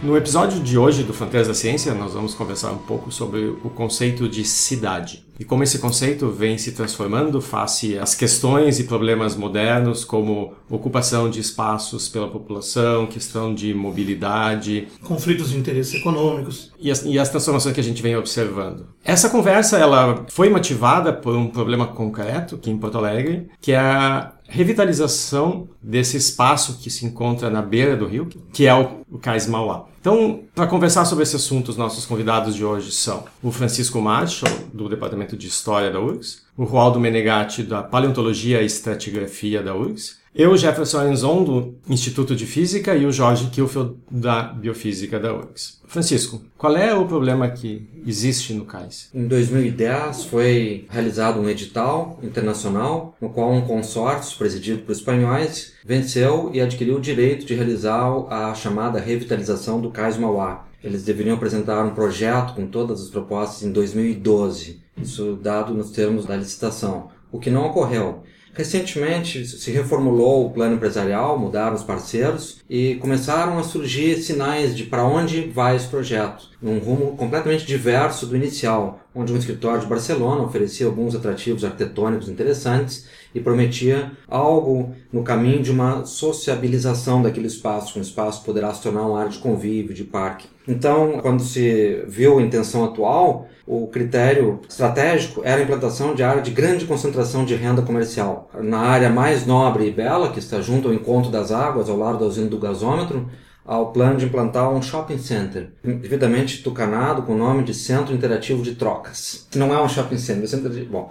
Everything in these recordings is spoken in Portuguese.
No episódio de hoje do Fronteiras da Ciência, nós vamos conversar um pouco sobre o conceito de cidade e como esse conceito vem se transformando face às questões e problemas modernos, como ocupação de espaços pela população, questão de mobilidade, conflitos de interesses econômicos e as, e as transformações que a gente vem observando. Essa conversa ela foi motivada por um problema concreto aqui em Porto Alegre, que é a revitalização desse espaço que se encontra na beira do rio, que é o, Cais Mauá. Então, para conversar sobre esse assunto, os nossos convidados de hoje são o Francisco Marshall, do Departamento de História da URGS, o Rualdo Menegatti, da Paleontologia e Estratigrafia da URGS, eu, Jefferson Enzon, do Instituto de Física, e o Jorge Kilfeld, da Biofísica da URGS. Francisco, qual é o problema que existe no CAIS? Em 2010 foi realizado um edital internacional no qual um consórcio presidido por espanhóis venceu e adquiriu o direito de realizar a chamada revitalização do Cais Mauá. Eles deveriam apresentar um projeto com todas as propostas em 2012, isso dado nos termos da licitação, o que não ocorreu. Recentemente se reformulou o plano empresarial, mudaram os parceiros e começaram a surgir sinais de para onde vai esse projeto, um rumo completamente diverso do inicial, onde um escritório de Barcelona oferecia alguns atrativos arquitetônicos interessantes e prometia algo no caminho de uma sociabilização daquele espaço, que um espaço poderá se tornar uma área de convívio, de parque. Então, quando se viu a intenção atual, o critério estratégico era a implantação de área de grande concentração de renda comercial. Na área mais nobre e bela, que está junto ao encontro das águas, ao lado da usina do gasômetro, ao plano de implantar um shopping center, devidamente tucanado com o nome de Centro Interativo de Trocas. Não é um shopping center, é um centro de... Bom,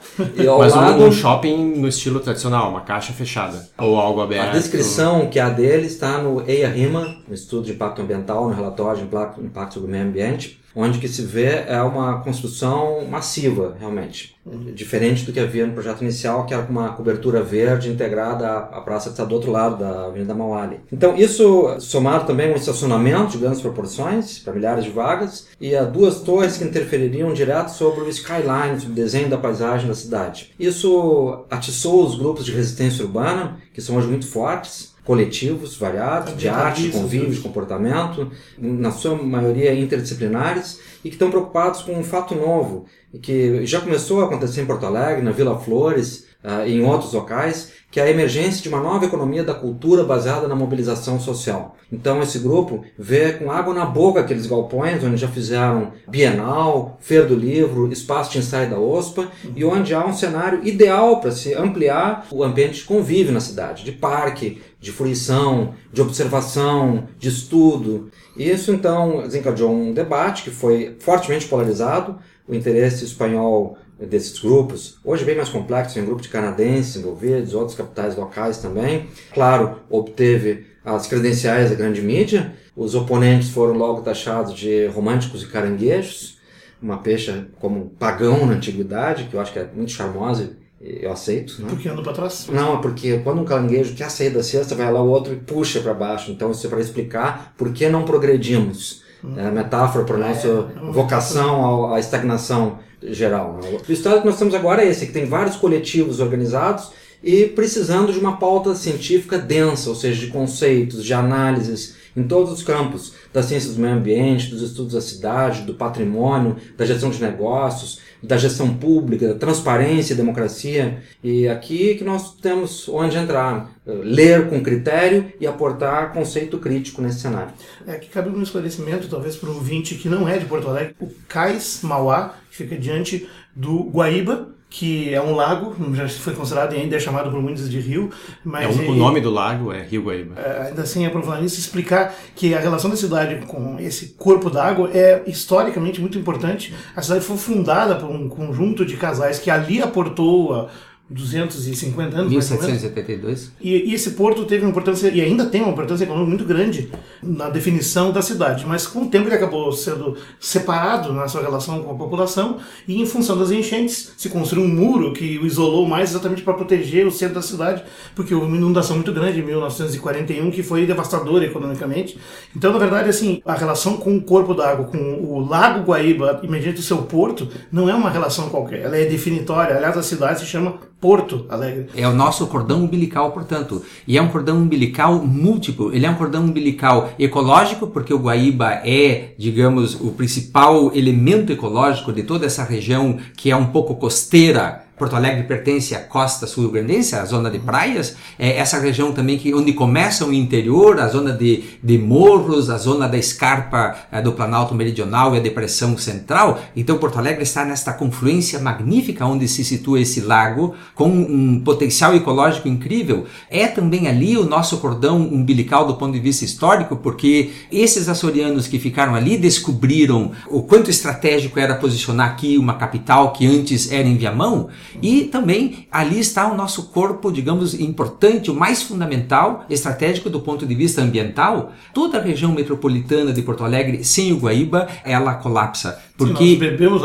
Mas lado... um shopping no estilo tradicional, uma caixa fechada, ou algo aberto. A descrição que há dele está no EIA-RIMA, no Estudo de Impacto Ambiental, no relatório de impacto sobre o meio ambiente, onde que se vê é uma construção massiva, realmente. Diferente do que havia no projeto inicial, que era uma cobertura verde integrada à praça que está do outro lado da Avenida Mauali. Então, isso somado também a um estacionamento de grandes proporções, para milhares de vagas, e a duas torres que interfeririam direto sobre o skyline, sobre o desenho da paisagem da cidade. Isso atiçou os grupos de resistência urbana, que são hoje muito fortes, coletivos variados, de arte, convívio, de comportamento, na sua maioria interdisciplinares, e que estão preocupados com um fato novo, que já começou a acontecer em Porto Alegre, na Vila Flores, em outros locais, que é a emergência de uma nova economia da cultura baseada na mobilização social. Então esse grupo vê com água na boca aqueles galpões onde já fizeram Bienal, Feira do Livro, Espaço de Ensaio da OSPA e onde há um cenário ideal para se ampliar o ambiente de convívio na cidade, de parque, de fruição, de observação, de estudo. E isso então desencadeou um debate que foi fortemente polarizado, o interesse espanhol desses grupos, hoje bem mais complexo, tem um grupo de canadenses envolvidos, outros capitais locais também. Claro, obteve as credenciais da grande mídia, os oponentes foram logo taxados de românticos e caranguejos, uma peixa como pagão na antiguidade, que eu acho que é muito charmosa eu aceito. Né? Porque anda para trás? Não, é porque quando um caranguejo quer sair da cesta, vai lá o outro e puxa para baixo. Então isso é para explicar por que não progredimos. Hum. É a metáfora para a nossa vocação à estagnação geral. Né? O estado que nós temos agora é esse, que tem vários coletivos organizados e precisando de uma pauta científica densa, ou seja, de conceitos, de análises em todos os campos, das ciências do meio ambiente, dos estudos da cidade, do patrimônio, da gestão de negócios, da gestão pública, da transparência e democracia. E aqui que nós temos onde entrar, ler com critério e aportar conceito crítico nesse cenário. É que cabe um esclarecimento, talvez para o ouvinte que não é de Porto Alegre, o Cais Mauá, que fica diante do Guaíba, que é um lago, já foi considerado e ainda é chamado por muitos de rio. Mas é, o, nome do lago é Rio Guaíba. É, ainda assim, é nisso, explicar que a relação da cidade com esse corpo d'água é historicamente muito importante. A cidade foi fundada por um conjunto de casais que ali aportou a, 250 anos, 1772. E, e esse porto teve uma importância, e ainda tem uma importância econômica muito grande na definição da cidade, mas com o tempo ele acabou sendo separado na sua relação com a população, e em função das enchentes se construiu um muro que o isolou mais exatamente para proteger o centro da cidade, porque houve uma inundação muito grande em 1941 que foi devastadora economicamente. Então, na verdade, assim, a relação com o corpo d'água, com o lago Guaíba, imediatamente o seu porto, não é uma relação qualquer, ela é definitória. Aliás, a cidade se chama Porto Alegre. É o nosso cordão umbilical, portanto. E é um cordão umbilical múltiplo. Ele é um cordão umbilical ecológico, porque o Guaíba é, digamos, o principal elemento ecológico de toda essa região que é um pouco costeira Porto Alegre pertence à costa sul-grandense, à zona de praias, é essa região também que onde começa o interior, a zona de, de morros, a zona da escarpa é, do Planalto Meridional e a depressão central. Então Porto Alegre está nesta confluência magnífica onde se situa esse lago com um potencial ecológico incrível. É também ali o nosso cordão umbilical do ponto de vista histórico, porque esses açorianos que ficaram ali descobriram o quanto estratégico era posicionar aqui uma capital que antes era em Viamão e também ali está o nosso corpo, digamos, importante, o mais fundamental, estratégico do ponto de vista ambiental. Toda a região metropolitana de Porto Alegre, sem o Guaíba, ela colapsa. Porque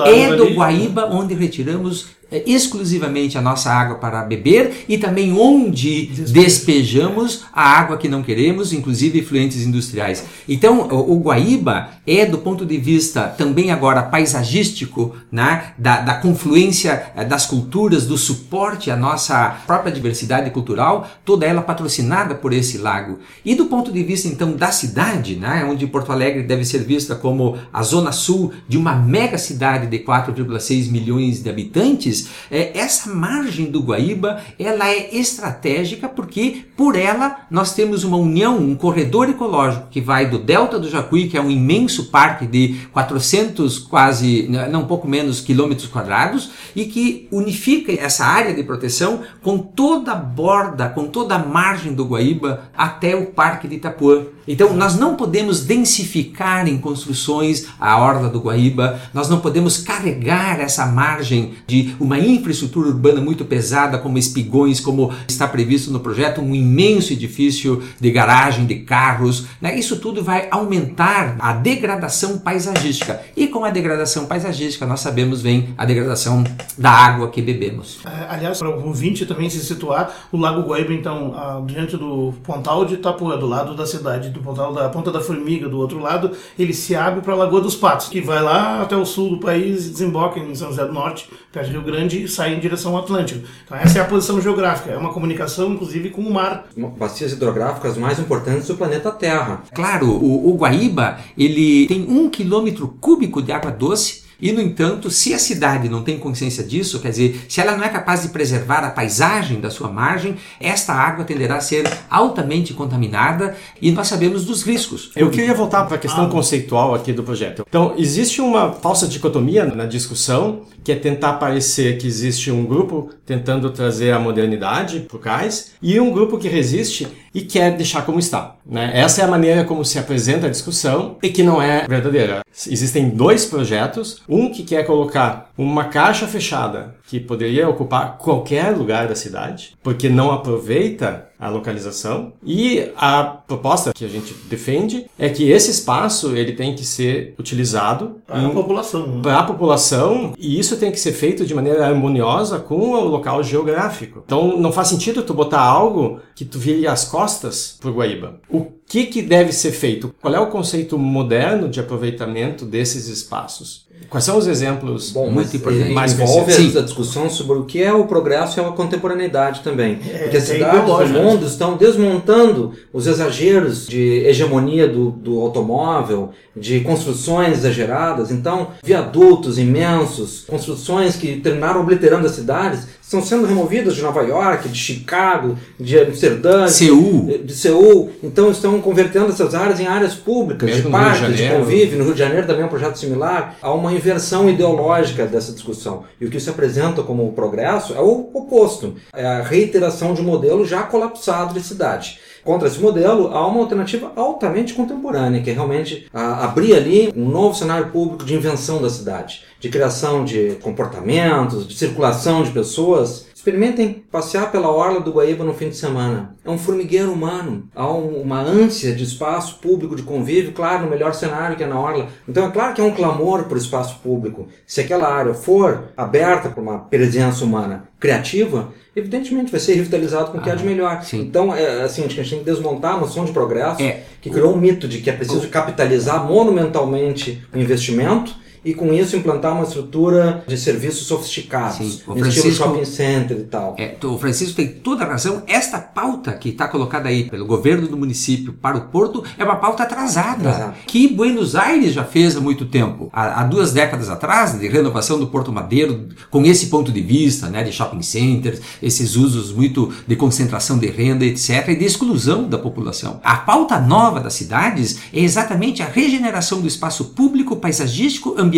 é do Guaíba onde retiramos exclusivamente a nossa água para beber e também onde despejamos a água que não queremos, inclusive efluentes industriais. Então, o, o Guaíba é, do ponto de vista também agora paisagístico, né, da, da confluência é, das culturas, do suporte à nossa própria diversidade cultural, toda ela patrocinada por esse lago. E do ponto de vista, então, da cidade, né, onde Porto Alegre deve ser vista como a zona sul de uma mega cidade de 4,6 milhões de habitantes, é, essa margem do Guaíba ela é estratégica porque por ela nós temos uma união, um corredor ecológico que vai do Delta do Jacuí, que é um imenso parque de 400 quase, não um pouco menos quilômetros quadrados e que unifica essa área de proteção com toda a borda, com toda a margem do Guaíba até o Parque de Itapuã. Então nós não podemos densificar em construções a orla do Guaíba, nós não podemos carregar essa margem de uma infraestrutura urbana muito pesada, como espigões, como está previsto no projeto, um imenso edifício de garagem de carros. Né? Isso tudo vai aumentar a degradação paisagística. E com a degradação paisagística, nós sabemos, vem a degradação da água que bebemos. É, aliás, para o ouvinte também se situar, o Lago Guaíba, então, diante do Pontal de Itapuã, do lado da cidade do Pontal da Ponta da Formiga, do outro lado, ele se abre para a Lagoa dos Patos, que vai lá até o sul do país e desemboca em São José do Norte, perto do Rio Grande, e sai em direção ao Atlântico. Então essa é a posição geográfica, é uma comunicação, inclusive, com o mar. Bacias hidrográficas mais importantes do planeta Terra. Claro, o, o Guaíba, ele tem um quilômetro cúbico de água doce, e, no entanto, se a cidade não tem consciência disso, quer dizer, se ela não é capaz de preservar a paisagem da sua margem, esta água tenderá a ser altamente contaminada e nós sabemos dos riscos. Eu queria voltar para a questão ah. conceitual aqui do projeto. Então, existe uma falsa dicotomia na discussão, que é tentar parecer que existe um grupo tentando trazer a modernidade para o cais e um grupo que resiste e quer deixar como está. Né? Essa é a maneira como se apresenta a discussão e que não é verdadeira. Existem dois projetos, um que quer colocar uma caixa fechada que poderia ocupar qualquer lugar da cidade, porque não aproveita a localização. E a proposta que a gente defende é que esse espaço ele tem que ser utilizado para a população. Né? Para a população e isso tem que ser feito de maneira harmoniosa com o local geográfico. Então não faz sentido tu botar algo que tu vire as costas para o Guaíba. O que, que deve ser feito? Qual é o conceito moderno de aproveitamento desses espaços? Quais são os exemplos Bom, muito importantes? Mais envolve a discussão sobre o que é o progresso e a contemporaneidade também. É, Porque as cidades do mundo estão desmontando os exageros de hegemonia do, do automóvel, de construções exageradas. Então, viadutos imensos, construções que terminaram obliterando as cidades, estão sendo removidas de Nova York, de Chicago, de Amsterdã, Seul. De, de Seul. Então estão convertendo essas áreas em áreas públicas, Mesmo de parques, de, de convívio. No Rio de Janeiro também é um projeto similar. Há uma inversão ideológica dessa discussão. E o que se apresenta como progresso é o oposto. É a reiteração de um modelo já colapsado de cidade. Contra esse modelo, há uma alternativa altamente contemporânea, que é realmente a, abrir ali um novo cenário público de invenção da cidade, de criação de comportamentos, de circulação de pessoas Experimentem passear pela orla do Guaíba no fim de semana. É um formigueiro humano. Há um, uma ânsia de espaço público, de convívio, claro, no melhor cenário que é na orla. Então é claro que é um clamor por espaço público. Se aquela área for aberta para uma presença humana criativa, evidentemente vai ser revitalizado com o que há de melhor. sim. Então, é, assim, a gente tem que desmontar a noção de progresso, É. que criou um mito de que é preciso capitalizar monumentalmente o investimento e com isso implantar uma estrutura de serviços sofisticados, Sim. O estilo shopping center e tal. É, o Francisco tem toda a razão. Esta pauta que está colocada aí pelo governo do município para o Porto é uma pauta atrasada, Atrasada. que Buenos Aires já fez há muito tempo. Há, há duas décadas atrás, de renovação do Porto Madeiro, com esse ponto de vista, né, de shopping centers, esses usos muito de concentração de renda, etc., e de exclusão da população. A pauta nova das cidades é exatamente a regeneração do espaço público, paisagístico, ambiental,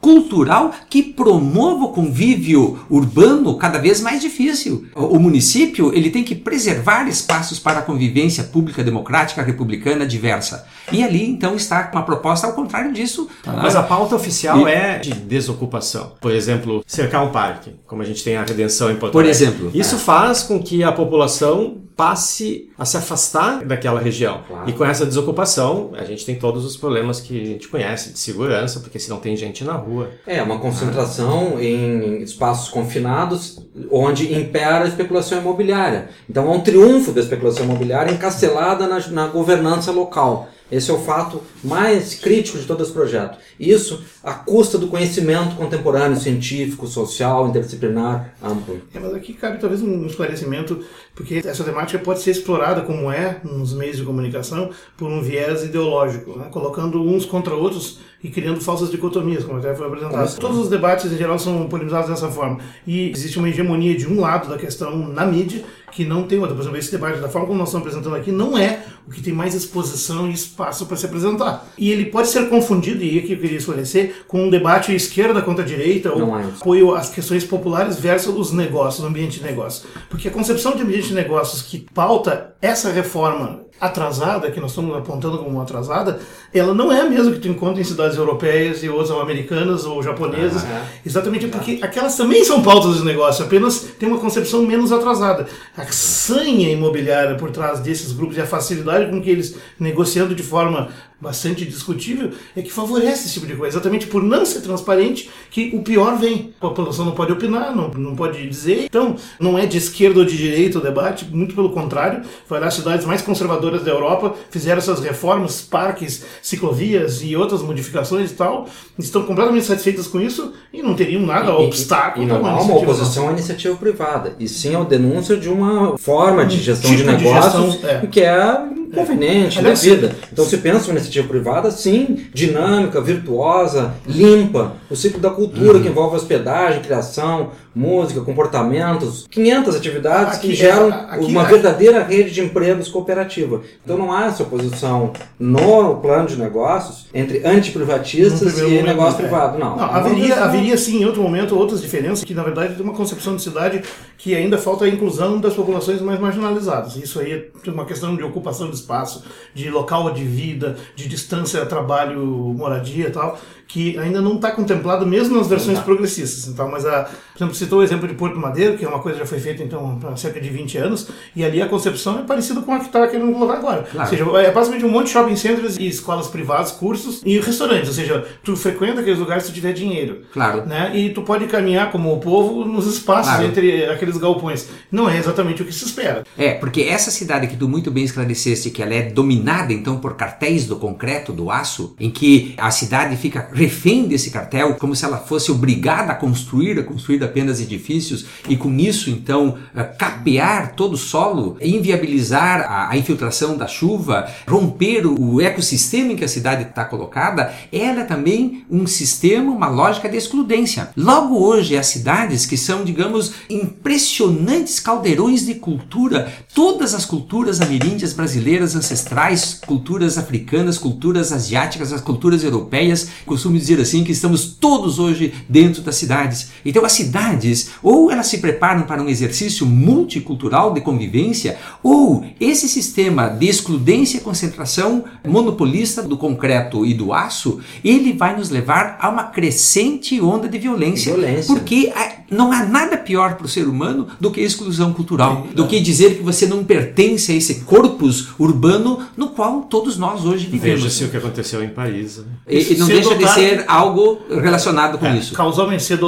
cultural, que promova o convívio urbano cada vez mais difícil. O, município ele tem que preservar espaços para a convivência pública, democrática, republicana, diversa. E ali, então, está uma proposta ao contrário disso. Mas a pauta oficial é de desocupação. Por exemplo, cercar um parque, como a gente tem a redenção em Porto Por exemplo. Isso faz com que a população passe a se afastar daquela região. Claro. E com essa desocupação, a gente tem todos os problemas que a gente conhece de segurança, porque se não tem gente na rua. É, uma concentração em espaços confinados onde impera a especulação imobiliária. Então há um triunfo da especulação imobiliária encastelada na, na governança local. Esse é o fato mais crítico de todo esse projeto. Isso à custa do conhecimento contemporâneo, científico, social, interdisciplinar, amplo. É, mas aqui cabe talvez um esclarecimento, porque essa temática pode ser explorada como é nos meios de comunicação por um viés ideológico, né? colocando uns contra outros e criando falsas dicotomias, como até foi apresentado. Todos os debates em geral são polemizados dessa forma. E existe uma hegemonia de um lado da questão na mídia que não tem outra. Por exemplo, esse debate, da forma como nós estamos apresentando aqui, não é o que tem mais exposição e espaço para se apresentar. E ele pode ser confundido, e aqui eu queria esclarecer, com um debate esquerda contra direita, ou é apoio às questões populares versus os negócios, o ambiente de negócio. Porque a concepção de ambiente de negócios que pauta essa reforma atrasada, que nós estamos apontando como atrasada, ela não é a mesma que tu encontra em cidades europeias e outras americanas ou japonesas, exatamente porque aquelas também são pautas de negócio, apenas tem uma concepção menos atrasada. A sanha imobiliária por trás desses grupos e a facilidade com que eles, negociando de forma bastante discutível, é que favorece esse tipo de coisa. Exatamente por não ser transparente que o pior vem. A população não pode opinar, não, não pode dizer. Então, não é de esquerda ou de direita o debate, muito pelo contrário. Foi lá as cidades mais conservadoras da Europa, fizeram essas reformas, parques, ciclovias e outras modificações e tal. Estão completamente satisfeitas com isso e não teriam nada, E- obstáculo. E não para há uma oposição à iniciativa privada, e sim ao denúncia de uma forma de gestão tipo de de negócios gestão, é. que é inconveniente, É. Aliás, devida. Então se pensa uma iniciativa privada, sim, dinâmica, virtuosa, limpa, o ciclo da cultura Uhum. que envolve hospedagem, criação, música, comportamentos, 500 atividades Aqui, que geram é, aqui- uma aqui- verdadeira rede de empregos cooperativa. Então não há essa oposição no plano de negócios entre antiprivatistas e momento, negócio é. privado. Não, Não, É haveria, oposição- haveria sim em outro momento outras diferenças, que na verdade tem uma concepção de cidade que ainda falta a inclusão das populações mais marginalizadas. Isso aí é uma questão de ocupação de espaço, de local de vida, de distância, trabalho, moradia e tal, que ainda não está contemplado mesmo nas versões progressistas. Então, mas a, por exemplo, citou o exemplo de Porto Madeiro, que é uma coisa que já foi feita então há cerca de 20 anos, e ali a concepção é parecida com a que está querendo colocar agora. Claro. Ou seja, é basicamente um monte de shopping centers e escolas privadas, cursos e restaurantes. Ou seja, tu frequenta aqueles lugares se tu tiver dinheiro. Claro. Né? E tu pode caminhar como o povo nos espaços Claro. entre aqueles galpões. Não é exatamente o que se espera. É, porque essa cidade que tu muito bem esclareceste, que ela é dominada então por cartéis do concreto, do aço, em que a cidade fica refém desse cartel, como se ela fosse obrigada a construir, a construir apenas edifícios, e com isso então eh, capear todo o solo, inviabilizar a, a infiltração da chuva, romper o, ecossistema em que a cidade está colocada, ela é também um sistema, uma lógica de excludência. Logo hoje, as cidades que são, digamos, impressionantes caldeirões de cultura, todas as culturas ameríndias brasileiras ancestrais, culturas africanas, culturas asiáticas, as culturas europeias. Costumo dizer assim que estamos todos hoje dentro das cidades. Então as cidades, ou elas se preparam para um exercício multicultural de convivência, ou esse sistema de excludência e concentração monopolista do concreto e do aço, ele vai nos levar a uma crescente onda de violência. Violência. Porque não há nada pior para o ser humano do que a exclusão cultural, do que dizer que você não pertence a esse corpus urbano no qual todos nós hoje vivemos. Veja-se o que aconteceu em Paris. Né? E, e não deixa de tarde- ser algo relacionado com É, isso. Ou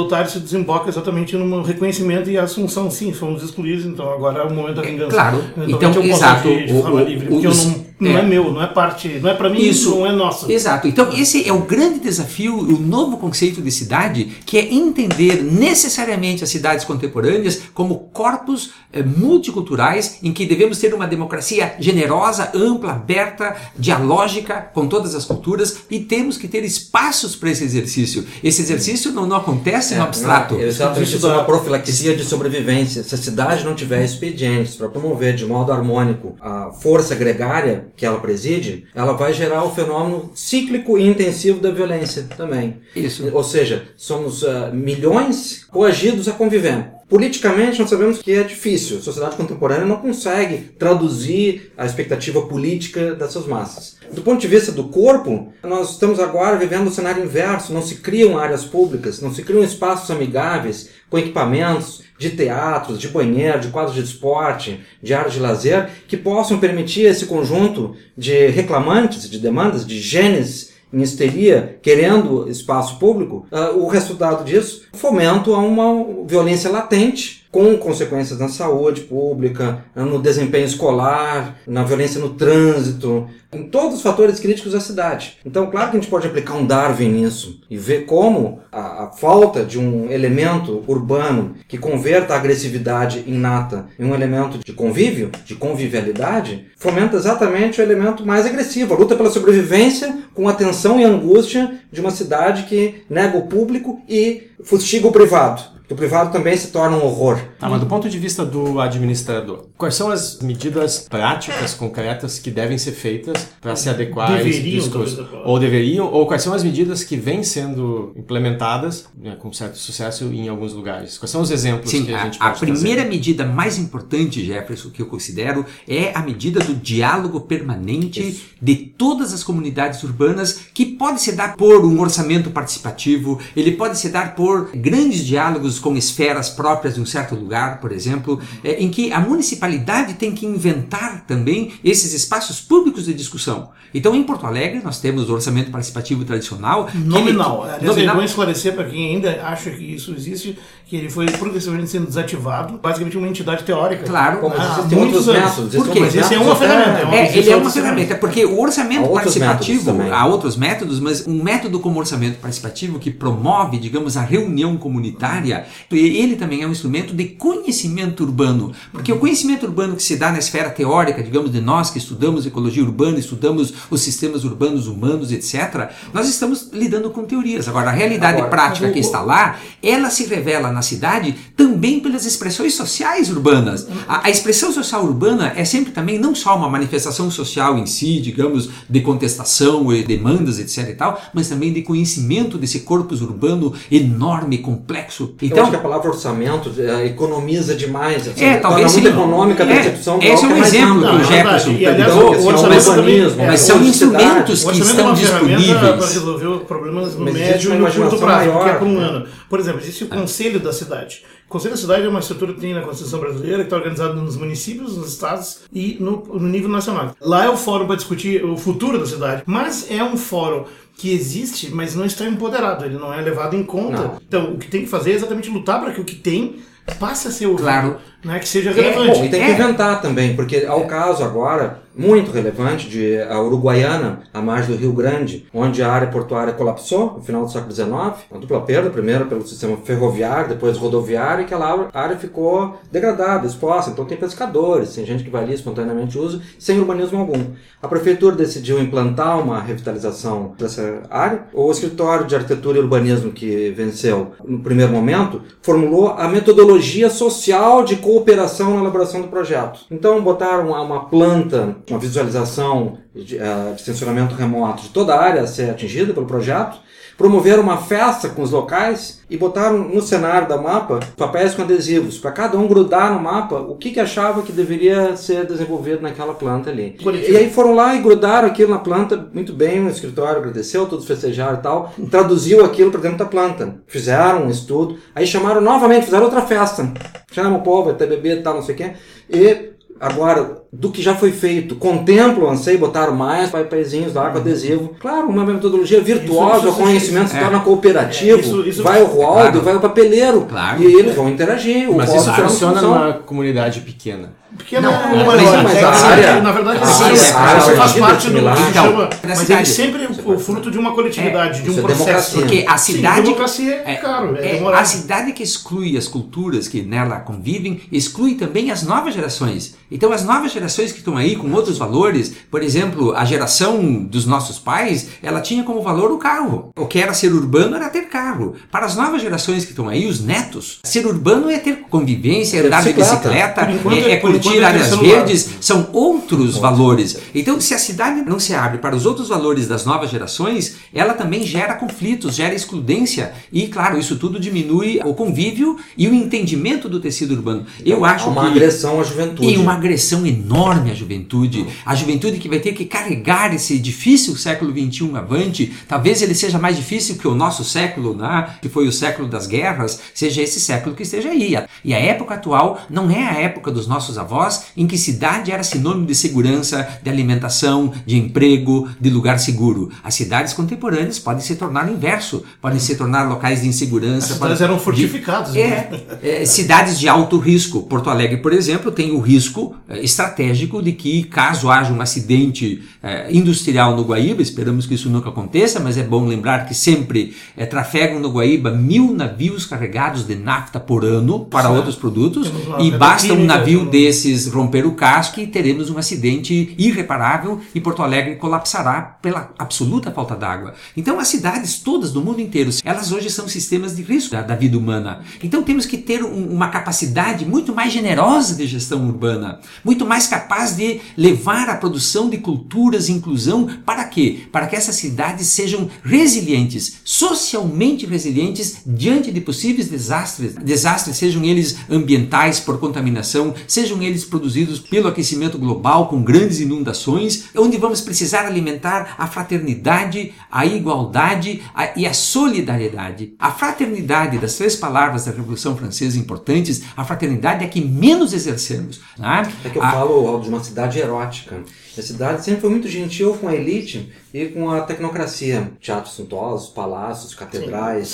tarde, se desemboca exatamente no reconhecimento e assunção, sim, fomos excluídos, então agora é o momento da vingança. claro. Eventualmente Então, posso exato, agir de o- o- livre, eu os- não, não é. é. meu, não é parte, não é para mim, Isso. não é nosso. Exato. Então, esse é o grande desafio, o novo conceito de cidade, que é entender necessariamente as cidades contemporâneas como corpos eh, multiculturais em que devemos ter uma democracia generosa, ampla, aberta, dialógica com todas as culturas e temos que ter espaços para esse exercício. Esse exercício não, não acontece no abstrato. Não, exatamente, Isso é uma profilaxia de sobrevivência. Se a cidade não tiver expedientes para promover de modo harmônico a força gregária que ela preside, ela vai gerar o fenômeno cíclico e intensivo da violência também. Isso. Ou seja, somos ah, milhões coagidos a conviver. Politicamente, nós sabemos que é difícil. A sociedade contemporânea não consegue traduzir a expectativa política dessas massas. Do ponto de vista do corpo, nós estamos agora vivendo o cenário inverso. Não se criam áreas públicas, não se criam espaços amigáveis com equipamentos de teatros, de banheiro, de quadros de esporte, de áreas de lazer, que possam permitir esse conjunto de reclamantes, de demandas, de genes em histeria, querendo espaço público, ah, o resultado disso, fomento a uma violência latente, com consequências na saúde pública, no desempenho escolar, na violência no trânsito, em todos os fatores críticos da cidade. Então, claro que a gente pode aplicar um Darwin nisso e ver como a, a falta de um elemento urbano que converta a agressividade inata em um elemento de convívio, de convivialidade, fomenta exatamente o elemento mais agressivo, a luta pela sobrevivência com a tensão e angústia de uma cidade que nega o público e fustiga o privado. O privado também se torna um horror. Tá, mas do ponto de vista do administrador, quais são as medidas práticas, concretas, que devem ser feitas para se adequar a esse Deveriam, discurso? Ou deveriam, ou quais são as medidas que vêm sendo implementadas né, com certo sucesso em alguns lugares? Quais são os exemplos Sim, que a a, gente a pode primeira trazer? medida mais importante, Jefferson, que eu considero, é a medida do diálogo permanente de todas as comunidades urbanas, que pode se dar por um orçamento participativo, ele pode se dar por grandes diálogos com esferas próprias de um certo lugar, por exemplo, é, em que a municipalidade tem que inventar também esses espaços públicos de discussão. Então, em Porto Alegre, nós temos o orçamento participativo tradicional. que ele- Nominal. Aliás, é nominal. bom esclarecer para quem ainda acha que isso existe, que ele foi progressivamente sendo desativado, basicamente uma entidade teórica. Claro. Como existem muitos outros anos. métodos. existem Por quê? outros Mas esse é uma até- ferramenta, é uma É, ele é uma ferramenta, porque o orçamento Há participativo, há outros métodos, mas um método como o orçamento participativo que promove, digamos, a reunião comunitária, ele também é um instrumento de conhecimento urbano, porque o conhecimento urbano que se dá na esfera teórica, digamos, de nós que estudamos ecologia urbana, estudamos os sistemas urbanos humanos, etc., nós estamos lidando com teorias. Agora, a realidade Agora, prática o- que está lá, ela se revela na cidade também pelas expressões sociais urbanas. A, a expressão social urbana é sempre também não só uma manifestação social em si, digamos, de contestação e demandas, etc e tal, mas também de conhecimento desse corpus urbano enorme, complexo. Eu Então, acho que a palavra orçamento eh, economiza demais. assim, É, talvez muito econômica É, de esse é um exemplo que o é Jefferson. E, aliás, pegou, o é um orçamento urbanismo, é, mas são instrumentos que é estão disponíveis. para resolver problemas no Mas médio e no curto prazo, que é maior, por um né? ano. Por exemplo, existe o Conselho da Cidade. O Conselho da Cidade é uma estrutura que tem na Constituição Brasileira, que está organizada nos municípios, nos estados e no, no nível nacional. Lá é o fórum para discutir o futuro da cidade, mas é um fórum que existe, mas não está empoderado, ele não é levado em conta. Não. Então, o que tem que fazer é exatamente lutar para que o que tem passe a ser ouvido, Claro. né, que seja É, relevante. Bom, e tem É. que inventar também, porque há o caso agora muito relevante de a Uruguaiana, à margem do Rio Grande, onde a área portuária colapsou no final do século XIX, uma dupla perda, primeiro pelo sistema ferroviário, depois rodoviário, e aquela área ficou degradada, exposta. Então tem pescadores, tem gente que vai ali espontaneamente usa, sem urbanismo algum. A prefeitura decidiu implantar uma revitalização dessa área. O escritório de arquitetura e urbanismo que venceu no primeiro momento formulou a metodologia social de cooperação na elaboração do projeto. Então botaram uma planta, uma visualização de, uh, de sensoramento remoto de toda a área a ser atingida pelo projeto, promoveram uma festa com os locais e botaram no cenário da mapa papéis com adesivos para cada um grudar no mapa o que, que achava que deveria ser desenvolvido naquela planta ali. E aí foram lá e grudaram aquilo na planta, muito bem, o escritório agradeceu, todos festejaram e tal, traduziu aquilo para dentro da planta. Fizeram um estudo, aí chamaram novamente, fizeram outra festa. Chama o povo, até beber e tal, não sei o quê. E Agora, do que já foi feito, contemplam, anseio, botaram mais papeizinhos lá com adesivo. Claro, uma metodologia virtuosa, o conhecimento se torna cooperativo. É, isso, isso, vai o Roaldo, claro. vai o papeleiro. Claro. E eles vão interagir. Mas isso funciona numa comunidade pequena. Pequena não, é uma maior, mas, a área, na verdade, a área, área faz parte do que então, chama, mas é sempre o fruto de uma coletividade, é, de um processo. Porque a cidade, Sim, democracia é, caro, é, é a cidade que exclui as culturas que nela convivem, exclui também as novas gerações. Então as novas gerações que estão aí com outros valores, por exemplo, a geração dos nossos pais, ela tinha como valor o carro. O que era ser urbano era ter carro. Para as novas gerações que estão aí, os netos, ser urbano é ter convivência, é andar de bicicleta, é, é curtir áreas verdes, são outros valores. Então, se a cidade não se abre para os outros valores das novas gerações, ela também gera conflitos, gera excludência e, claro, isso tudo diminui o convívio e o entendimento do tecido urbano. Eu acho uma que agressão à juventude. E uma agressão enorme à juventude. A juventude que vai ter que carregar esse difícil século XXI avante. Talvez ele seja mais difícil que o nosso século, né? que foi o século das guerras, seja esse século que esteja aí. E a época atual não é a época dos nossos avós em que cidade era sinônimo de segurança, de alimentação, de emprego, de lugar seguro. As cidades contemporâneas podem se tornar o inverso, podem se tornar locais de insegurança. As cidades eram fortificadas. De, é, é, cidades de alto risco. Porto Alegre, por exemplo, tem o risco é, estratégico de que, caso haja um acidente é, industrial no Guaíba, esperamos que isso nunca aconteça, mas é bom lembrar que sempre é, trafegam no Guaíba mil navios carregados de nafta por ano para certo. outros produtos e basta um navio desses romper o casco e teremos um acidente irreparável e Porto Alegre colapsará pela absoluta falta d'água. Então as cidades todas do mundo inteiro, elas hoje são sistemas de risco da, da vida humana. Então temos que ter um, uma capacidade muito mais generosa de gestão urbana, muito mais capaz de levar a produção de culturas inclusão para quê? Para que essas cidades sejam resilientes, socialmente resilientes diante de possíveis desastres, desastres sejam eles ambientais por contaminação, sejam eles produzidos pelo aquecimento global, com grandes inundações, onde vamos precisar alimentar a fraternidade, a igualdade a, e a solidariedade. A fraternidade, das três palavras da Revolução Francesa importantes, a fraternidade é a que menos exercemos. Né? É que eu a... falo de uma cidade erótica. A cidade sempre foi muito gentil com a elite e com a tecnocracia. Teatros suntuosos, palácios, catedrais, Sim,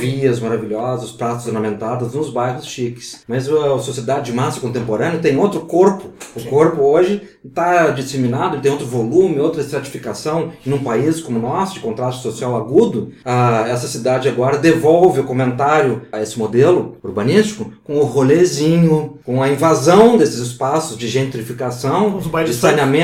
vias maravilhosas, pratos ornamentados nos bairros chiques. Mas a sociedade de massa contemporânea tem outro corpo. O Sim. corpo hoje está disseminado, tem outro volume, outra estratificação. E num país como o nosso, de contraste social agudo, essa cidade agora devolve o comentário a esse modelo urbanístico com o rolezinho, com a invasão desses espaços de gentrificação, de saneamento,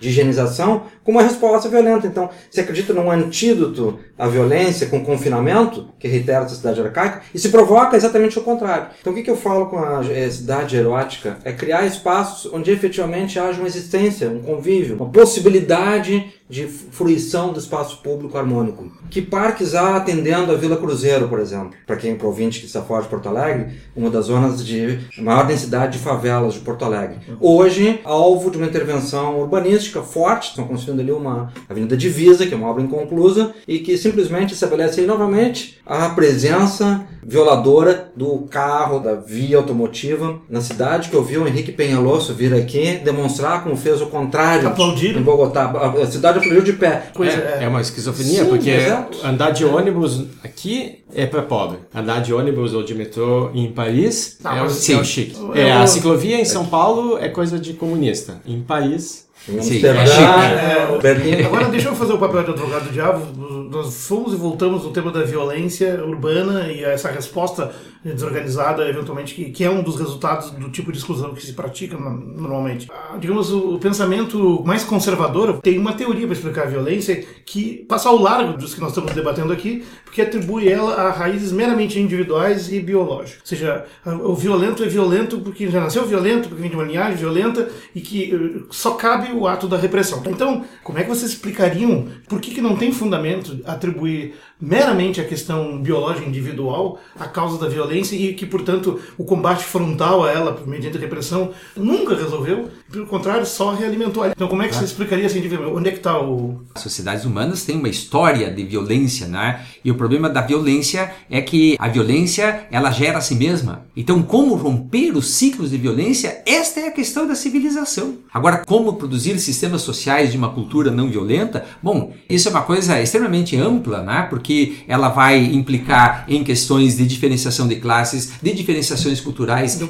de higienização, com uma resposta violenta. Então, se acredita num antídoto à violência com confinamento, que reitera a cidade arcaica, e se provoca exatamente o contrário. Então, o que, que eu falo com a eh, cidade erótica? É criar espaços onde efetivamente haja uma existência, um convívio, uma possibilidade de fruição do espaço público harmônico. Que parques há atendendo a Vila Cruzeiro, por exemplo? Para quem é provinte que está fora de Porto Alegre, uma das zonas de maior densidade de favelas de Porto Alegre. Hoje, alvo de uma intervenção urbanística forte, estão construindo ali uma avenida divisa, que é uma obra inconclusa, e que simplesmente estabelece novamente a presença violadora do carro, da via automotiva na cidade, que eu vi o Henrique Penhaloso vir aqui demonstrar como fez o contrário Aplaudiram. em Bogotá. A cidade aplaudiu de pé. É, é, uma esquizofrenia, Sim, porque exato. andar de ônibus aqui é para pobre. Andar de ônibus ou de metrô em Paris Não, é, o, é o chique. É, a ciclovia em São Paulo é coisa de comunista. Em Paris Em Sim, Amsterdã, é chique. É, Berlim. Agora deixa eu fazer o papel de advogado do diabo. Nós fomos e voltamos no tema da violência urbana e essa resposta desorganizada, eventualmente, que, que é um dos resultados do tipo de exclusão que se pratica no- normalmente. Ah, Digamos, o, pensamento mais conservador tem uma teoria para explicar a violência que passa ao largo dos que nós estamos debatendo aqui, porque atribui ela a raízes meramente individuais e biológicas. Ou seja, o violento é violento porque já nasceu violento, porque vem de uma linhagem violenta e que eh, só cabe o ato da repressão. Então, como é que vocês explicariam por que, que não tem fundamento atribuir meramente a questão biológica individual a causa da violência e que, portanto, o combate frontal a ela, mediante a repressão, nunca resolveu, pelo contrário, só realimentou. Então, como é que você explicaria assim? Onde é que está o... As sociedades humanas têm uma história de violência, né? E o problema da violência é que a violência, ela gera a si mesma. Então, como romper os ciclos de violência? Esta é a questão da civilização. Agora, como produzir sistemas sociais de uma cultura não violenta? Bom, isso é uma coisa extremamente ampla, né? Porque ela vai implicar em questões de diferenciação de classes, de diferenciações culturais, De de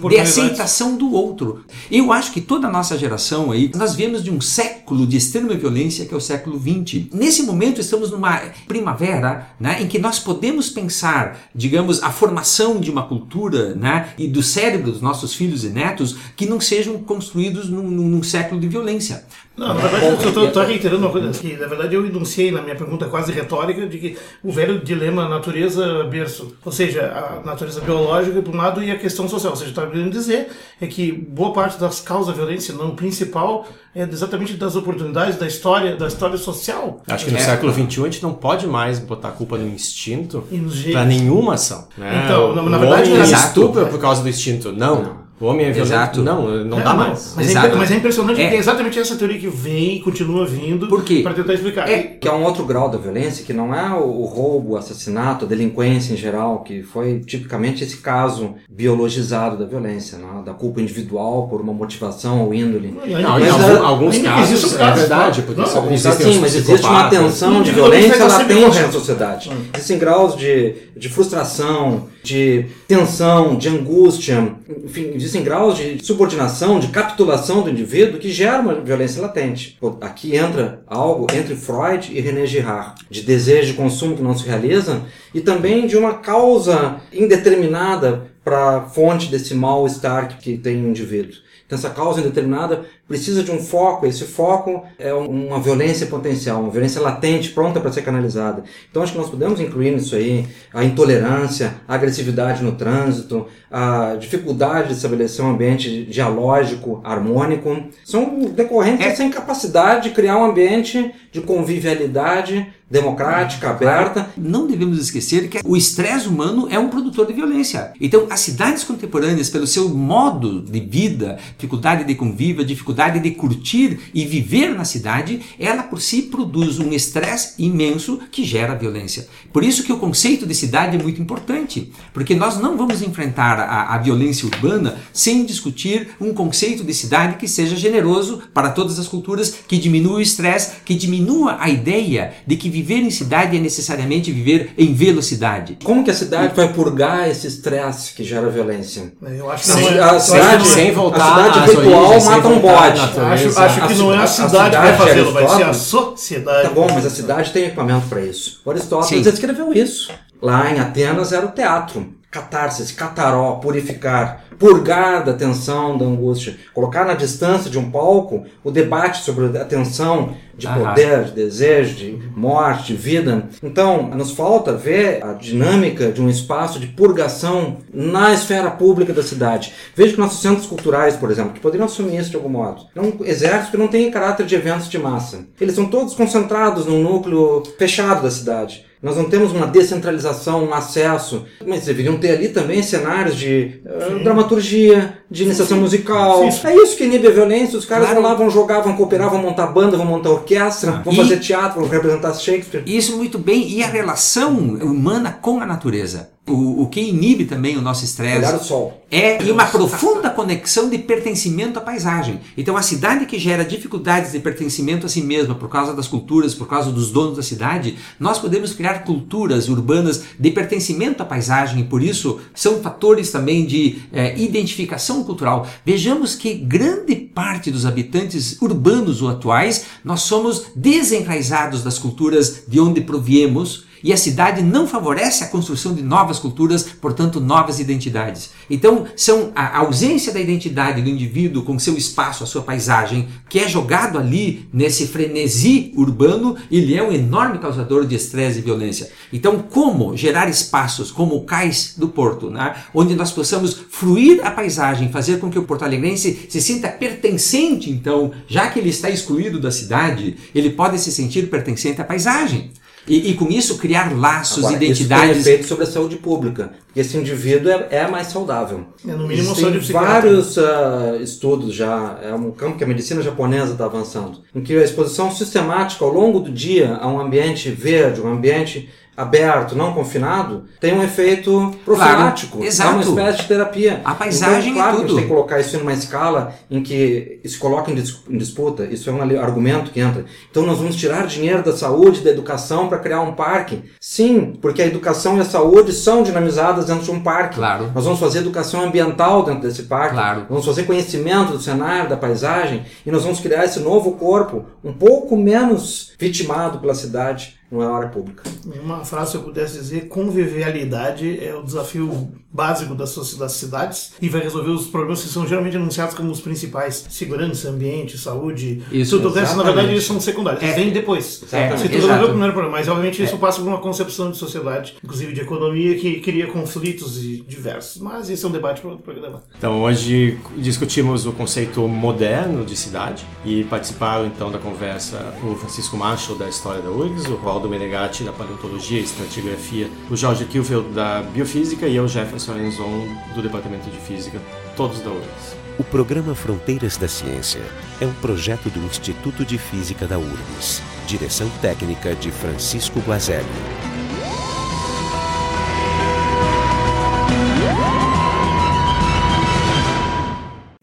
aceitação do outro. Eu acho que toda a nossa geração aí, nós viemos de um século de extrema violência que é o século XX. Nesse momento estamos numa primavera, né, em que nós podemos pensar, digamos, a formação de uma cultura, né, e do cérebro dos nossos filhos e netos que não sejam construídos num- num século de violência. Não, na verdade, eu estou reiterando uma coisa que, na verdade, eu enunciei na minha pergunta quase retórica de que o velho dilema natureza-berço, ou seja, a natureza biológica por um lado e a questão social. Ou seja, está querendo dizer é que boa parte das causas da violência, não principal, é exatamente das oportunidades da história, da história social. Acho que no É. século XXI a gente não pode mais botar a culpa no instinto para nenhuma ação. Né? Então, na- na o verdade, homem é- estupra por causa do instinto. Não. O homem é violento. Exato. Não, não É, dá não, mais. Mas é, mas é impressionante É. que é exatamente essa teoria que vem e continua vindo Por quê? para tentar explicar. É, Que é um outro grau da violência, que não é o roubo, o assassinato, a delinquência em geral, que foi tipicamente esse caso biologizado da violência, né? da culpa individual por uma motivação ou índole. Não, em Mas alguns ainda casos é verdade, não, porque não, alguns existem Sim, os mas existe uma tensão de violência latente na sociedade. Existem graus de, de frustração, de tensão, de angústia, enfim, existem graus de subordinação, de capitulação do indivíduo que geram uma violência latente. Aqui entra algo entre Freud e René Girard, de desejo de consumo que não se realiza e também de uma causa indeterminada para a fonte desse mal-estar que tem o indivíduo. Então, essa causa indeterminada precisa de um foco. Esse foco é um- uma violência potencial, uma violência latente, pronta para ser canalizada. Então, acho que nós podemos incluir nisso aí a intolerância, a agressividade no trânsito, a dificuldade de estabelecer um ambiente dialógico, harmônico. São decorrentes É. dessa incapacidade de criar um ambiente de convivialidade democrática, aberta, Não devemos esquecer que o estresse humano é um produtor de violência. Então, as cidades contemporâneas, pelo seu modo de vida, dificuldade de convívio, dificuldade de curtir e viver na cidade, ela por si produz um estresse imenso que gera violência. Por isso que o conceito de cidade é muito importante, porque nós não vamos enfrentar a, a violência urbana sem discutir um conceito de cidade que seja generoso para todas as culturas, que diminua o estresse, que diminua a ideia de que viver em cidade é necessariamente viver em velocidade. Como que a cidade vai purgar esse estresse que gera violência? Eu acho que Sem- não é, a eu acho que cidade- não é- sem voltar a cidade às virtual origens, mata um bode. Acho, acho que não é a a cidade que vai fazê-lo, vai ser a sociedade. Tá bom, mas a cidade tem equipamento para isso. O Aristóteles Sim. escreveu isso. Lá em Atenas era o teatro. Catarsis, cataró, purificar, purgar da tensão, da angústia, colocar na distância de um palco o debate sobre a tensão de Aham. poder, de desejo, de morte, de vida. Então, nos falta ver a dinâmica de um espaço de purgação na esfera pública da cidade. Veja que nossos centros culturais, por exemplo, que poderiam assumir isso de algum modo, não exército que não tem caráter de eventos de massa. Eles são todos concentrados num núcleo fechado da cidade. Nós não temos uma descentralização, um acesso, mas deveriam ter ali também cenários de eh, dramaturgia, de iniciação musical. Sim, sim. É isso que inibe a violência. Os caras Claro. vão lá, vão jogar, vão cooperar, vão montar banda, vão montar orquestra, vão E- fazer teatro, vão representar Shakespeare. Isso muito bem, e a relação humana com a natureza. O, o que inibe também o nosso estresse sol. é e uma profunda conexão de pertencimento à paisagem. Então, a cidade que gera dificuldades de pertencimento a si mesma por causa das culturas, por causa dos donos da cidade, nós podemos criar culturas urbanas de pertencimento à paisagem e, por isso, são fatores também de eh, identificação cultural. Vejamos que grande parte dos habitantes urbanos ou atuais, nós somos desenraizados das culturas de onde proviemos e a cidade não favorece a construção de novas culturas, portanto, novas identidades. Então, são a ausência da identidade do indivíduo com seu espaço, a sua paisagem, que é jogado ali nesse frenesi urbano, ele é um enorme causador de estresse e violência. Então, como gerar espaços como o cais do porto, né, onde nós possamos fruir a paisagem, fazer com que o porto-alegrense se sinta pertencente, então, já que ele está excluído da cidade, ele pode se sentir pertencente à paisagem. E, e, com isso criar laços, Agora, identidades. Isso tem efeito sobre a saúde pública, porque esse indivíduo é, é mais saudável. É, no mínimo, Existem vários uh, estudos já, é um campo que a medicina japonesa está avançando, em que a exposição sistemática ao longo do dia a um ambiente verde, um ambiente aberto, não confinado, tem um efeito profilático. Claro, exato. É uma espécie de terapia. A paisagem então, claro é que a gente tudo. tem que colocar isso numa escala em que se coloca em, dis em disputa. Isso é um argumento que entra. Então nós vamos tirar dinheiro da saúde, da educação para criar um parque? Sim, porque a educação e a saúde são dinamizadas dentro de um parque. Claro. Nós vamos fazer educação ambiental dentro desse parque. Claro. Vamos fazer conhecimento do cenário, da paisagem, e nós vamos criar esse novo corpo um pouco menos vitimado pela cidade não é hora pública. Em uma frase, se eu pudesse dizer, convivialidade é o desafio básico das, cidades e vai resolver os problemas que são geralmente anunciados como os principais. Segurança, ambiente, saúde. Isso, tudo o resto, na verdade, eles são secundários. É. vêm depois. Exatamente. Se Exato. resolver o primeiro problema. Mas, obviamente, isso passa por uma concepção de sociedade, inclusive de economia, que cria conflitos e diversos. Mas esse é um debate para outro programa. Então hoje discutimos o conceito moderno de cidade e participaram então da conversa o Francisco Marshall da História da URGS, o Waldo Menegatti da Paleontologia e Estratigrafia, o Jorge Kielfeld da Biofísica e eu, Jefferson Enzon, do Departamento de Física, todos da URGS. O programa Fronteiras da Ciência é um projeto do Instituto de Física da URGS. Direção técnica de Francisco Guazelli.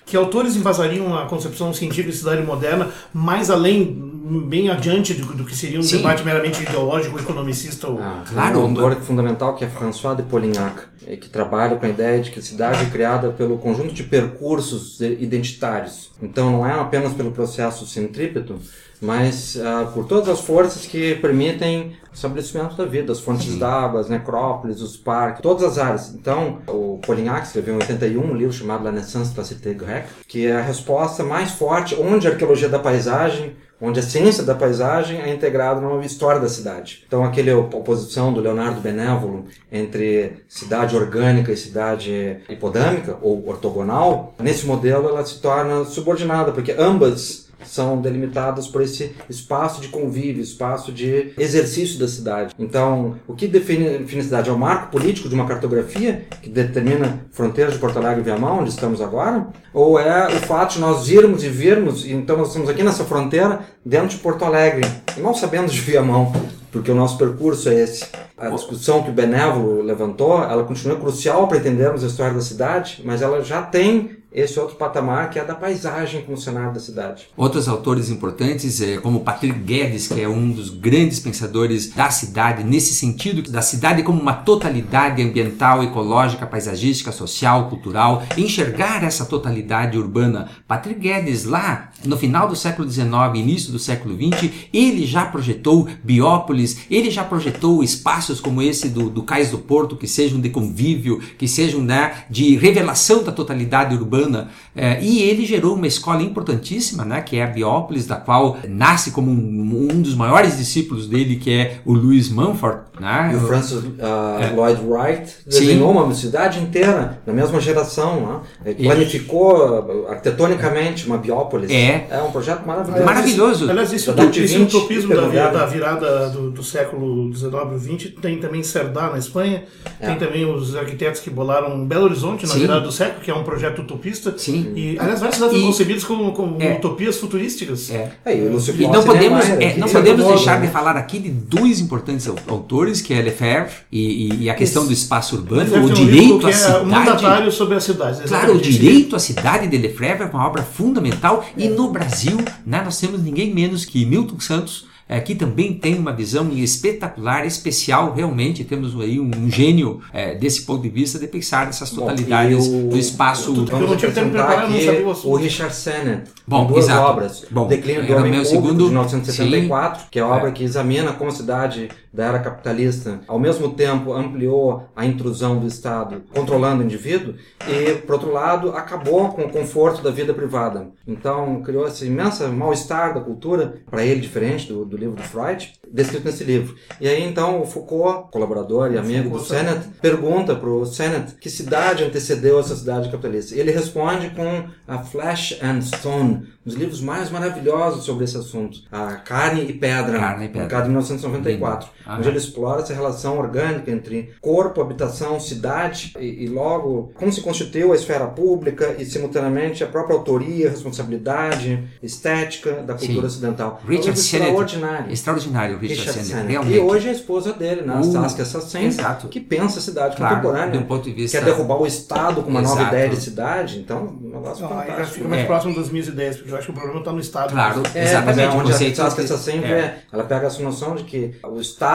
Que autores embasariam a concepção científica de cidade moderna mais além, bem adiante do, do que seria um Sim. debate meramente ideológico, economicista ou... Ah, Claro. Um autor fundamental que é François de Polignac, eh, que trabalha com a ideia de que a cidade é criada pelo conjunto de percursos identitários. Então não é apenas pelo processo centrípeto, mas ah, por todas as forças que permitem o estabelecimento da vida, as fontes d'água, as necrópolis, os parques, todas as áreas. Então, o Polignac escreveu em 81 um livro chamado La Naissance de la Cité Grecque, que é a resposta mais forte onde a arqueologia da paisagem onde a ciência da paisagem é integrada numa história da cidade. Então, aquele op- oposição do Leonardo Benévolo entre cidade orgânica e cidade hipodâmica ou ortogonal, nesse modelo ela se torna subordinada, porque ambas são delimitadas por esse espaço de convívio, espaço de exercício da cidade. Então, o que define, a cidade é o marco político de uma cartografia que determina fronteiras de Porto Alegre e Viamão, onde estamos agora? Ou é o fato de nós irmos e virmos, então nós estamos aqui nessa fronteira dentro de Porto Alegre, e mal sabendo de Viamão, porque o nosso percurso é esse. A discussão que o Benévolo levantou, ela continua crucial para entendermos a história da cidade, mas ela já tem esse outro patamar que é da paisagem como cenário da cidade. Outros autores importantes, eh, como Patrick Guedes, que é um dos grandes pensadores da cidade, nesse sentido da cidade como uma totalidade ambiental, ecológica, paisagística, social, cultural, enxergar essa totalidade urbana. Patrick Guedes, lá no final do século XIX, início do século XX, ele já projetou biópolis, ele já projetou espaços como esse do, do Cais do Porto, que sejam de convívio, que sejam né, de revelação da totalidade urbana. Eh, e ele gerou uma escola importantíssima, né, que é a Biópolis, da qual nasce como um, um dos maiores discípulos dele, que é o Louis Mumford. Né? E o Francis uh, Lloyd Wright desenhou uma cidade inteira, na mesma geração, né? Planificou uh, arquitetonicamente uma biópolis. É. É um projeto maravilhoso. Maravilhoso. Aliás, esse, Da década de esse 20, utopismo da, vi- hipermoderno. da virada do, do século XIX e XX tem também Cerdá na Espanha, É. tem também os arquitetos que bolaram Belo Horizonte na Sim. virada do século, que é um projeto utopista. Sim. E, aliás, várias cidades foram concebidas como, como É. utopias futurísticas. É. É, e E não podemos, é, aqui, não de podemos deixar né? de falar aqui de dois importantes au- autores, que é Lefebvre e, e- e a questão do espaço urbano, o um direito à é cidade. mandatário sobre as cidades. Claro, o direito à cidade de Lefebvre é uma obra fundamental e no Brasil né, nós temos ninguém menos que Milton Santos, eh, que também tem uma visão espetacular, especial, realmente temos aí um, um gênio eh, desse ponto de vista de pensar nessas Bom, totalidades e o- do espaço. Eu preparar, não aqui sabia o Richard Sennett, Bom, duas exato. obras. Bom, Declínio do era Homem segundo- de 1974, que é a obra que examina como a cidade da era capitalista, ao mesmo tempo ampliou a intrusão do Estado, controlando o indivíduo, e, por outro lado, acabou com o conforto da vida privada. Então, criou esse imenso mal-estar da cultura, para ele diferente do, do livro do Freud, descrito nesse livro. E aí, então, o Foucault, colaborador e amigo do Sennett, pergunta para o Sennett que cidade antecedeu essa cidade capitalista. E ele responde com a Flesh and Stone, um dos livros mais maravilhosos sobre esse assunto. A Carne e Pedra, Carne e Pedra. publicado em 1994, Lindo. Onde ele explora essa relação orgânica entre corpo, habitação, cidade e, e logo como se constituiu a esfera pública e simultaneamente a própria autoria, responsabilidade, estética da cultura Sim. ocidental. é um Richard livro Sennett, extraordinário. extraordinário, Richard, Richard Sennett, Sennett. realmente. E hoje é a esposa dele, né? Uh, Saskia Sassen, exato. que pensa a cidade Claro, contemporânea. um ponto de vista- Quer derrubar o Estado com uma nova Exato. ideia de cidade. Então, um negócio Não, fantástico. fica mais É. próximo das minhas ideias, porque eu acho que o problema está no Estado. Claro, É, é exatamente. o onde a Saskia que- Sassen é. vê. Ela pega essa noção de que o Estado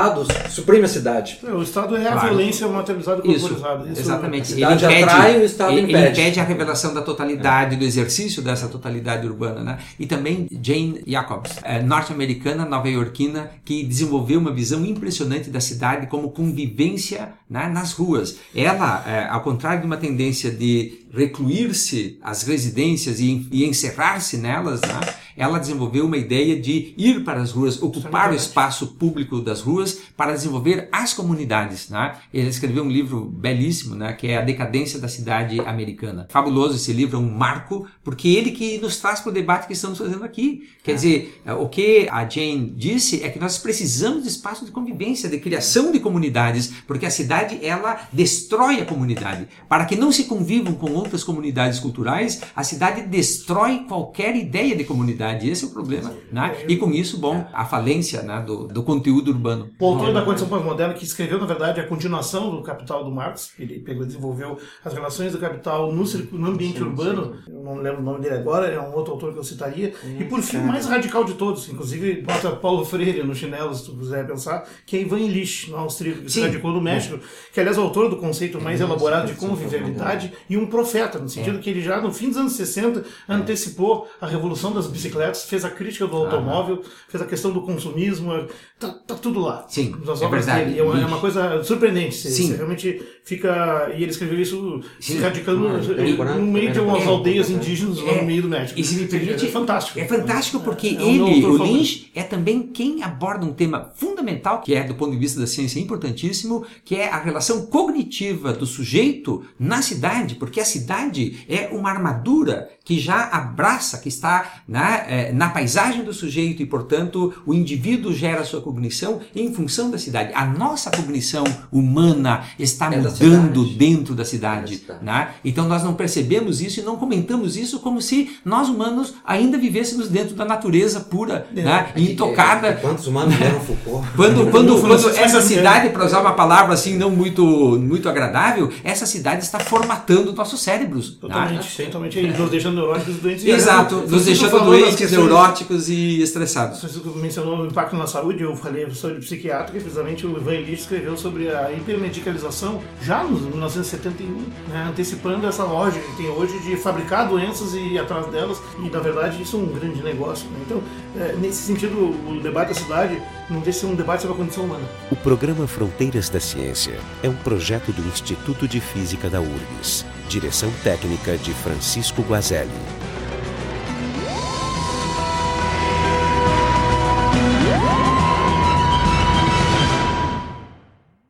suprime a cidade. O Estado é a Claro. violência materializada e Isso, corporizada. Isso- exatamente. a cidade atrai, o Estado ele, ele impede. impede a revelação da totalidade, do exercício dessa totalidade urbana. Né? E também Jane Jacobs, é, norte-americana, nova-iorquina, que desenvolveu uma visão impressionante da cidade como convivência né, nas ruas. Ela, é, ao contrário de uma tendência de recluir-se às residências e, e encerrar-se nelas, né, ela desenvolveu uma ideia de ir para as ruas, ocupar o espaço público das ruas para desenvolver as comunidades. Né? Ele escreveu um livro belíssimo, né, que é A Decadência da Cidade Americana. Fabuloso esse livro, é um marco, porque ele que nos traz para o debate que estamos fazendo aqui. Quer dizer, eh, o que a Jane disse é que nós precisamos de espaço de convivência, de criação de comunidades, porque a cidade ela destrói a comunidade. Para que não se convivam com outras comunidades culturais, a cidade destrói qualquer ideia de comunidade. Esse é o problema. Né? E com isso, bom, a falência né, do, do conteúdo urbano. O autor da condição pós-moderna, que escreveu, na verdade, a continuação do Capital do Marx, ele pegou desenvolveu as relações do capital no, no ambiente urbano, eu não lembro o nome dele agora, é um outro autor que eu citaria, e por fim, o mais radical de todos, inclusive bota Paulo Freire no chinelo, se tu quiser pensar, que é Ivan Illich, no austríaco, que se Sim. radicou no México, que aliás é o autor do conceito mais elaborado de convivialidade e um profeta, no sentido que ele já no fim dos anos 60 antecipou a revolução das bicicletas, fez a crítica do automóvel, fez a questão do consumismo, tá, tá tudo lá. Sim, Nas é verdade. dele. É uma, é uma coisa surpreendente. Você, Sim. você realmente fica. E ele escreveu isso se Sim. radicando Ah, no, temporâneo, no meio de umas É. aldeias indígenas lá É. no meio do México. E se me permite, é fantástico. É fantástico porque É ele, o. Lynch, é também quem aborda um tema fundamental, que é do ponto de vista da ciência importantíssimo, que é a relação cognitiva do sujeito na cidade, porque a cidade é uma armadura que já abraça, que está na, eh, na paisagem do sujeito e, portanto, o indivíduo gera a sua cognição em função da cidade. A nossa cognição humana está É da mudando dentro da cidade. É da cidade. né? Então nós não percebemos isso e não comentamos isso como se nós humanos ainda vivêssemos dentro da natureza pura, né? É intocada. é que Quantos humanos leram Foucault? Quando, quando, quando essa cidade, para usar uma palavra assim não muito, muito agradável, essa cidade está formatando nossos cérebros. né? Totalmente, totalmente. E nos deixando neuróticos doentes. Exato, nos deixando das doentes, questões- neuróticos e estressados. Francisco mencionou o impacto na saúde, eu falei sobre psiquiatra, e precisamente o Ivan Illich escreveu sobre a hipermedicalização já nos 1971, né, antecipando essa lógica que tem hoje de fabricar doenças e ir atrás delas, e na verdade isso é um grande negócio. né? Então, é, nesse sentido, o debate da cidade não deixa de ser um debate sobre a condição humana. O programa Fronteiras da Ciência é um projeto do Instituto de Física da URGS. Direção técnica de Francisco Guazelli.